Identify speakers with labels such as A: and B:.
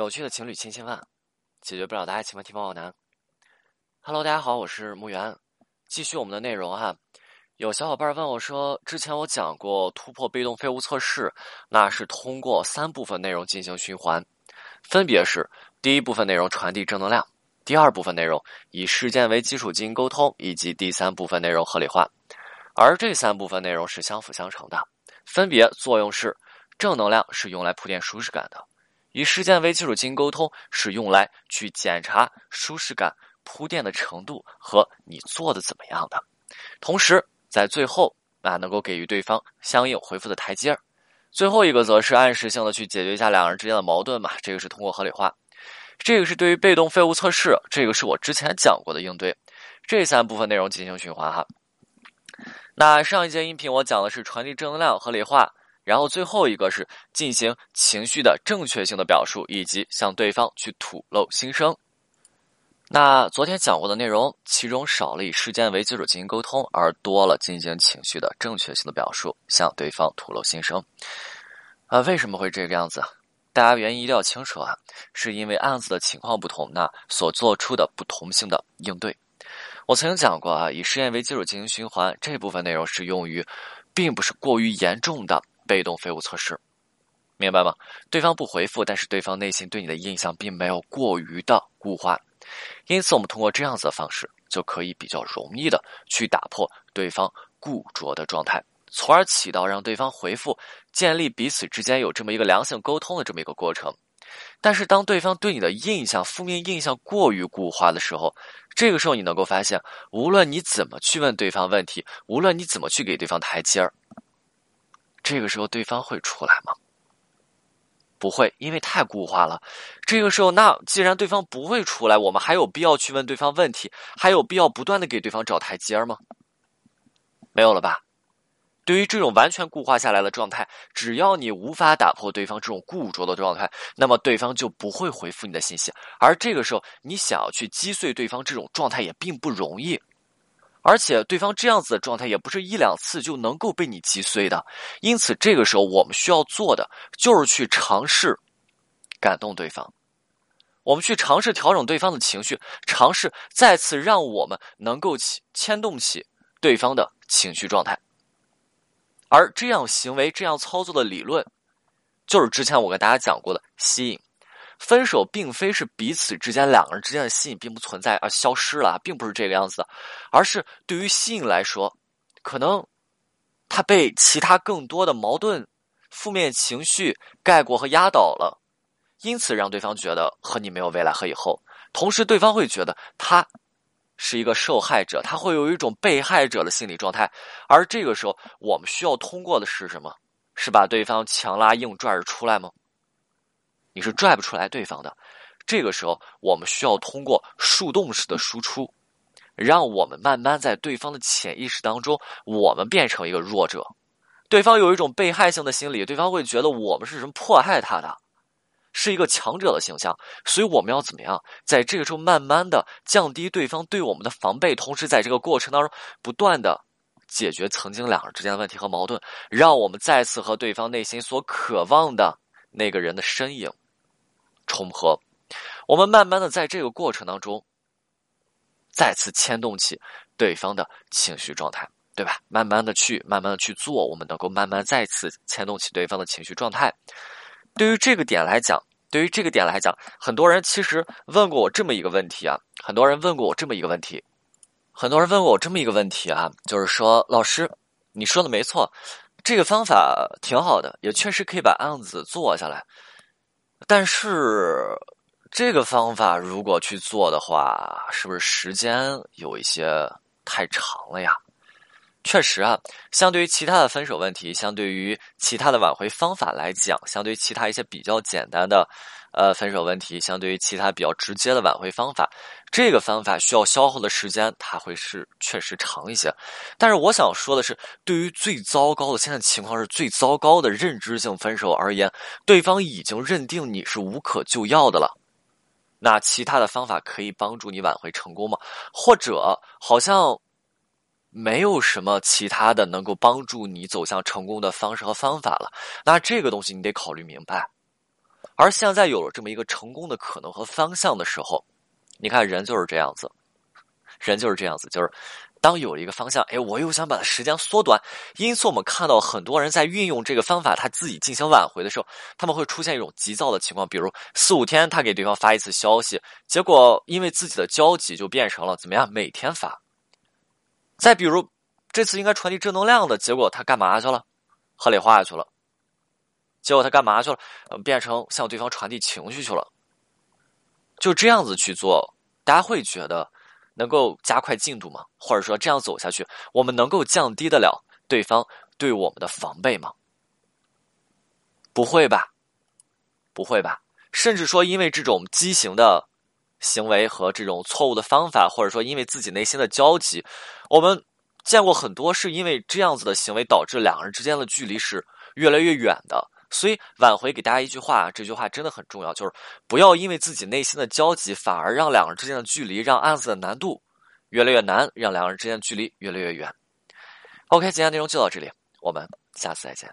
A: 有趣的情侣千千万，解决不了的爱情问题万万难。Hello，大家好，我是木源，继续我们的内容哈。有小伙伴问我说，之前我讲过突破被动废物测试，那是通过三部分内容进行循环，分别是第一部分内容传递正能量，第二部分内容以事件为基础进行沟通，以及第三部分内容合理化。而这三部分内容是相辅相成的，分别作用是：正能量是用来铺垫舒适感的。以事件为基础进行沟通，是用来去检查舒适感铺垫的程度和你做的怎么样的。同时，在最后啊，能够给予对方相应回复的台阶儿。最后一个则是暗示性的去解决一下两人之间的矛盾嘛，这个是通过合理化。这个是对于被动废物测试，这个是我之前讲过的应对。这三部分内容进行循环哈。那上一节音频我讲的是传递正能量合理化。然后最后一个是进行情绪的正确性的表述，以及向对方去吐露心声。那昨天讲过的内容，其中少了以事件为基础进行沟通，而多了进行情绪的正确性的表述，向对方吐露心声。啊，为什么会这个样子？大家原因一定要清楚啊，是因为案子的情况不同，那所做出的不同性的应对。我曾经讲过啊，以实验为基础进行循环这部分内容是用于，并不是过于严重的。被动废物测试，明白吗？对方不回复，但是对方内心对你的印象并没有过于的固化，因此我们通过这样子的方式，就可以比较容易的去打破对方固着的状态，从而起到让对方回复、建立彼此之间有这么一个良性沟通的这么一个过程。但是当对方对你的印象、负面印象过于固化的时候，这个时候你能够发现，无论你怎么去问对方问题，无论你怎么去给对方台阶儿。这个时候对方会出来吗？不会，因为太固化了。这个时候，那既然对方不会出来，我们还有必要去问对方问题，还有必要不断的给对方找台阶吗？没有了吧？对于这种完全固化下来的状态，只要你无法打破对方这种固着的状态，那么对方就不会回复你的信息。而这个时候，你想要去击碎对方这种状态也并不容易。而且对方这样子的状态也不是一两次就能够被你击碎的，因此这个时候我们需要做的就是去尝试感动对方，我们去尝试调整对方的情绪，尝试再次让我们能够起牵动起对方的情绪状态。而这样行为、这样操作的理论，就是之前我跟大家讲过的吸引。分手并非是彼此之间两个人之间的吸引并不存在而消失了，并不是这个样子的，而是对于吸引来说，可能他被其他更多的矛盾、负面情绪盖过和压倒了，因此让对方觉得和你没有未来和以后。同时，对方会觉得他是一个受害者，他会有一种被害者的心理状态。而这个时候，我们需要通过的是什么？是把对方强拉硬拽着出来吗？你是拽不出来对方的，这个时候我们需要通过树洞式的输出，让我们慢慢在对方的潜意识当中，我们变成一个弱者，对方有一种被害性的心理，对方会觉得我们是什么迫害他的，是一个强者的形象，所以我们要怎么样，在这个时候慢慢的降低对方对我们的防备，同时在这个过程当中不断的解决曾经两人之间的问题和矛盾，让我们再次和对方内心所渴望的那个人的身影。重合，我们慢慢的在这个过程当中，再次牵动起对方的情绪状态，对吧？慢慢的去，慢慢的去做，我们能够慢慢再次牵动起对方的情绪状态。对于这个点来讲，对于这个点来讲，很多人其实问过我这么一个问题啊，很多人问过我这么一个问题，很多人问过我这么一个问题啊，就是说，老师，你说的没错，这个方法挺好的，也确实可以把案子做下来。但是，这个方法如果去做的话，是不是时间有一些太长了呀？确实啊，相对于其他的分手问题，相对于其他的挽回方法来讲，相对于其他一些比较简单的。呃，分手问题相对于其他比较直接的挽回方法，这个方法需要消耗的时间，它会是确实长一些。但是我想说的是，对于最糟糕的现在情况是最糟糕的认知性分手而言，对方已经认定你是无可救药的了。那其他的方法可以帮助你挽回成功吗？或者好像没有什么其他的能够帮助你走向成功的方式和方法了？那这个东西你得考虑明白。而现在有了这么一个成功的可能和方向的时候，你看人就是这样子，人就是这样子，就是当有了一个方向，哎，我又想把它时间缩短，因此我们看到很多人在运用这个方法，他自己进行挽回的时候，他们会出现一种急躁的情况，比如四五天他给对方发一次消息，结果因为自己的焦急就变成了怎么样，每天发。再比如这次应该传递正能量的结果，他干嘛去了？合理化去了。结果他干嘛去了？变成向对方传递情绪去了。就这样子去做，大家会觉得能够加快进度吗？或者说这样走下去，我们能够降低得了对方对我们的防备吗？不会吧，不会吧。甚至说，因为这种畸形的行为和这种错误的方法，或者说因为自己内心的焦急，我们见过很多是因为这样子的行为导致两个人之间的距离是越来越远的。所以挽回给大家一句话，这句话真的很重要，就是不要因为自己内心的焦急，反而让两个人之间的距离，让案子的难度越来越难，让两个人之间的距离越来越远。OK，今天内容就到这里，我们下次再见。